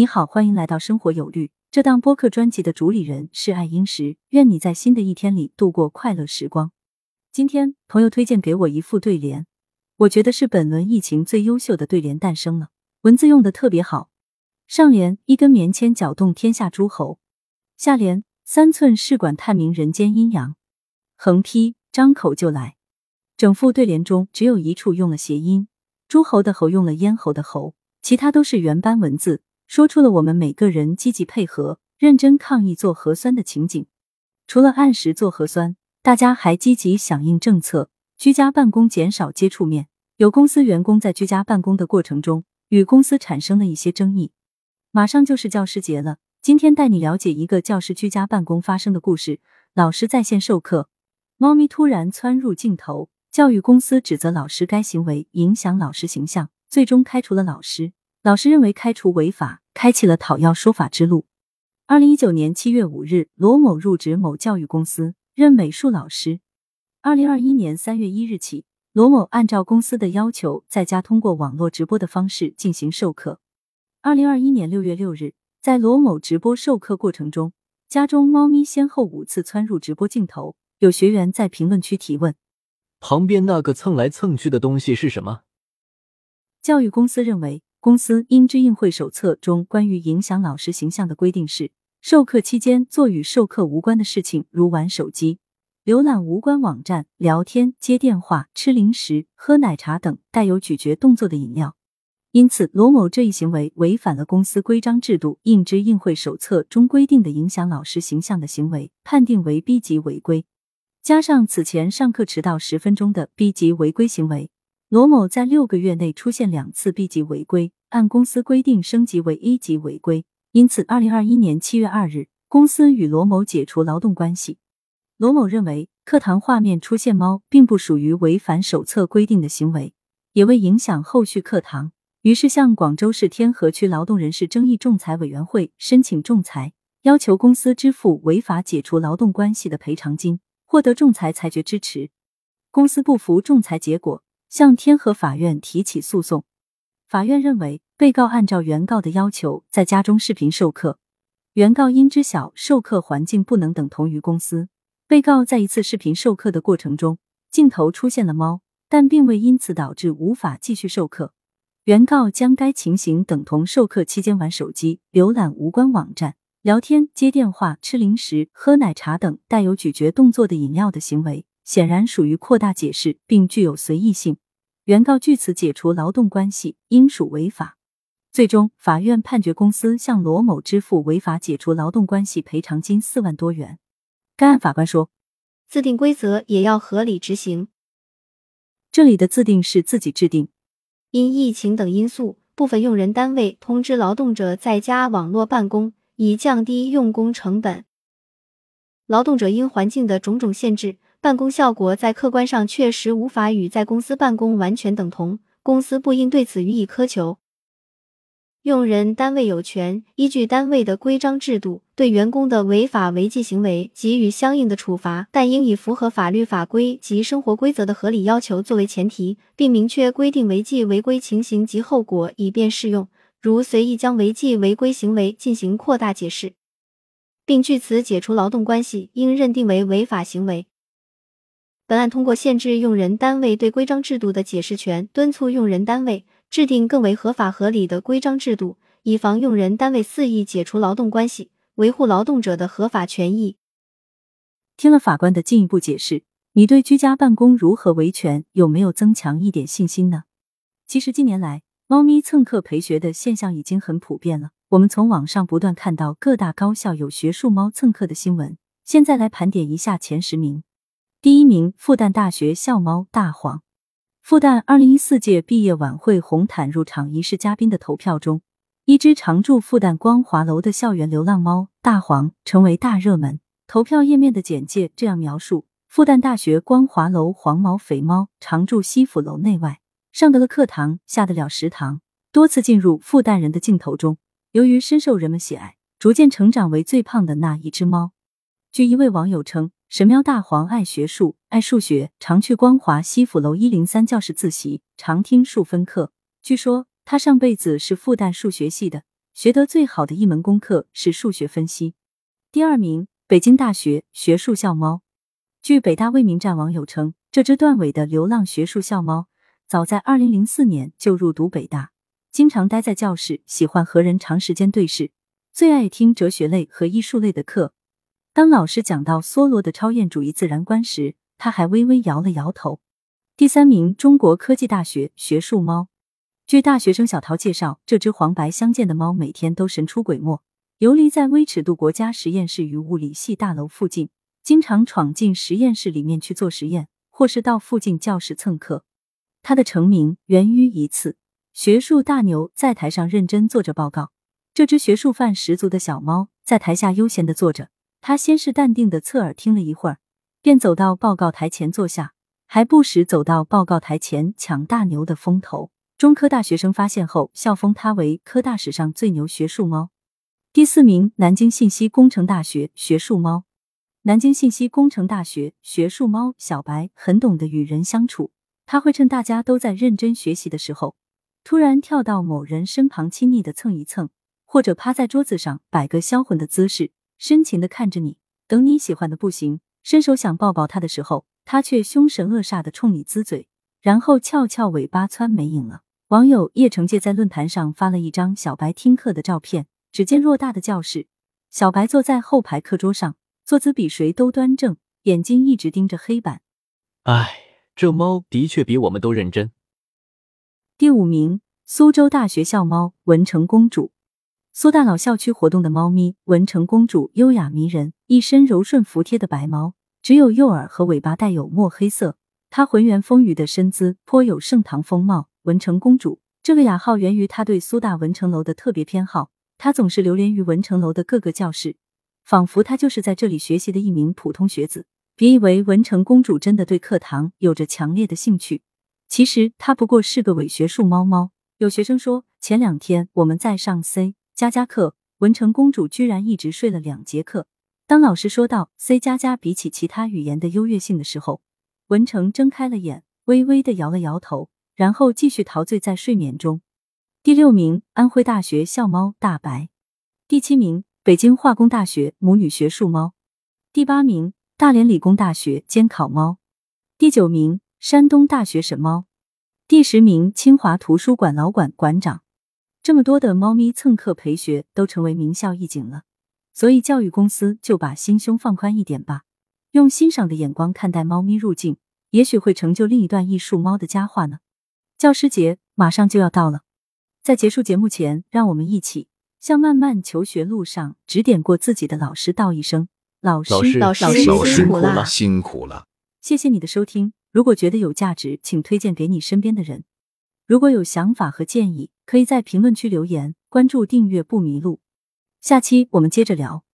你好，欢迎来到生活有律。这档播客专辑的主理人是爱英石，愿你在新的一天里度过快乐时光。今天朋友推荐给我一副对联，我觉得是本轮疫情最优秀的对联诞生了，文字用的特别好。上联一根棉签搅动天下诸侯，下联三寸试管探明人间阴阳，横批张口就来。整副对联中只有一处用了谐音，诸侯的侯用了咽喉的喉，其他都是原班文字。说出了我们每个人积极配合、认真抗疫做核酸的情景。除了按时做核酸，大家还积极响应政策，居家办公，减少接触面。有公司员工在居家办公的过程中，与公司产生了一些争议。马上就是教师节了，今天带你了解一个教师居家办公发生的故事。老师在线授课，猫咪突然窜入镜头，教育公司指责老师该行为影响老师形象，最终开除了老师。老师认为开除违法，开启了讨要说法之路。二零一九年七月五日，罗某入职某教育公司，任美术老师。二零二一年三月一日起，罗某按照公司的要求，在家通过网络直播的方式进行授课。二零二一年六月六日，在罗某直播授课过程中，家中猫咪先后五次窜入直播镜头。有学员在评论区提问：“旁边那个蹭来蹭去的东西是什么？”教育公司认为。公司应知应会手册中关于影响老师形象的规定是：授课期间做与授课无关的事情，如玩手机、浏览无关网站、聊天、接电话、吃零食、喝奶茶等带有咀嚼动作的饮料。因此，罗某这一行为违反了公司规章制度应知应会手册中规定的影响老师形象的行为，判定为 B 级违规。加上此前上课迟到十分钟的 B 级违规行为。罗某在六个月内出现两次 B 级违规，按公司规定升级为 A 级违规，因此，二零二一年七月二日，公司与罗某解除劳动关系。罗某认为，课堂画面出现猫，并不属于违反手册规定的行为，也未影响后续课堂，于是向广州市天河区劳动人事争议仲裁委员会申请仲裁，要求公司支付违法解除劳动关系的赔偿金，获得仲裁裁决支持。公司不服仲裁结果。向天河法院提起诉讼。法院认为，被告按照原告的要求在家中视频授课，原告应知晓授课环境不能等同于公司。被告在一次视频授课的过程中，镜头出现了猫，但并未因此导致无法继续授课。原告将该情形等同授课期间玩手机、浏览无关网站、聊天、接电话、吃零食、喝奶茶等带有咀嚼动作的饮料的行为。显然属于扩大解释，并具有随意性。原告据此解除劳动关系，应属违法。最终，法院判决公司向罗某支付违法解除劳动关系赔偿金四万多元。该案法官说：“自定规则也要合理执行。”这里的自定是自己制定。因疫情等因素，部分用人单位通知劳动者在家网络办公，以降低用工成本。劳动者因环境的种种限制。办公效果在客观上确实无法与在公司办公完全等同，公司不应对此予以苛求。用人单位有权依据单位的规章制度，对员工的违法违纪行为给予相应的处罚，但应以符合法律法规及生活规则的合理要求作为前提，并明确规定违纪违规情形及后果，以便适用。如随意将违纪违规行为进行扩大解释，并据此解除劳动关系，应认定为违法行为。本案通过限制用人单位对规章制度的解释权，敦促用人单位制定更为合法合理的规章制度，以防用人单位肆意解除劳动关系，维护劳动者的合法权益。听了法官的进一步解释，你对居家办公如何维权有没有增强一点信心呢？其实近年来，猫咪蹭课陪学的现象已经很普遍了。我们从网上不断看到各大高校有学术猫蹭课的新闻。现在来盘点一下前十名。第一名，复旦大学校猫大黄。复旦二零一四届毕业晚会红毯入场仪式嘉宾的投票中，一只常驻复旦光华楼的校园流浪猫大黄成为大热门。投票页面的简介这样描述：复旦大学光华楼黄毛肥猫常驻西府楼内外，上得了课堂，下得了食堂，多次进入复旦人的镜头中。由于深受人们喜爱，逐渐成长为最胖的那一只猫。据一位网友称。神喵大黄爱学术，爱数学，常去光华西府楼一零三教室自习，常听数分课。据说他上辈子是复旦数学系的，学得最好的一门功课是数学分析。第二名，北京大学学术校猫。据北大未名站网友称，这只断尾的流浪学术校猫，早在二零零四年就入读北大，经常待在教室，喜欢和人长时间对视，最爱听哲学类和艺术类的课。当老师讲到梭罗的超验主义自然观时，他还微微摇了摇头。第三名，中国科技大学学术猫。据大学生小陶介绍，这只黄白相间的猫每天都神出鬼没，游离在微尺度国家实验室与物理系大楼附近。经常闯进实验室里面去做实验，或是到附近教室蹭课。他的成名源于一次学术大牛在台上认真做着报告，这只学术范十足的小猫在台下悠闲的坐着。他先是淡定的侧耳听了一会儿，便走到报告台前坐下，还不时走到报告台前抢大牛的风头。中科大学生发现后，笑封他为科大史上最牛学术猫。第四名，南京信息工程大学学术猫。南京信息工程大学学术猫小白很懂得与人相处，他会趁大家都在认真学习的时候，突然跳到某人身旁亲昵的蹭一蹭，或者趴在桌子上摆个销魂的姿势，深情的看着你。等你喜欢的不行，伸手想抱抱他的时候，他却凶神恶煞的冲你呲嘴，然后翘翘尾巴窜没影了。网友叶成介在论坛上发了一张小白听课的照片，只见偌大的教室，小白坐在后排课桌上。坐姿比谁都端正，眼睛一直盯着黑板。唉，这猫的确比我们都认真。第五名，苏州大学校猫文成公主。苏大老校区活动的猫咪文成公主优雅迷人，一身柔顺服帖的白毛，只有右耳和尾巴带有墨黑色。它浑圆丰腴的身姿颇有盛唐风貌。文成公主这个雅号源于她对苏大文成楼的特别偏好，她总是流连于文成楼的各个教室。仿佛她就是在这里学习的一名普通学子。别以为文成公主真的对课堂有着强烈的兴趣，其实她不过是个伪学术猫猫。有学生说，前两天我们在上 C 加加课，文成公主居然一直睡了两节课。当老师说到 C 加加比起其他语言的优越性的时候，文成睁开了眼，微微的摇了摇头，然后继续陶醉在睡眠中。第六名，安徽大学校猫大白。第七名。北京化工大学母女学术猫，第八名；大连理工大学监考猫，第九名；山东大学神猫，第十名；清华图书馆老馆馆长。这么多的猫咪蹭课陪学，都成为名校一景了。所以教育公司就把心胸放宽一点吧，用欣赏的眼光看待猫咪入境，也许会成就另一段艺术猫的佳话呢。教师节马上就要到了，在结束节目前，让我们一起。向漫漫求学路上指点过自己的老师道一声：“老师，老师，老师辛苦了，辛苦了。”谢谢你的收听。如果觉得有价值，请推荐给你身边的人。如果有想法和建议，可以在评论区留言。关注订阅不迷路。下期我们接着聊。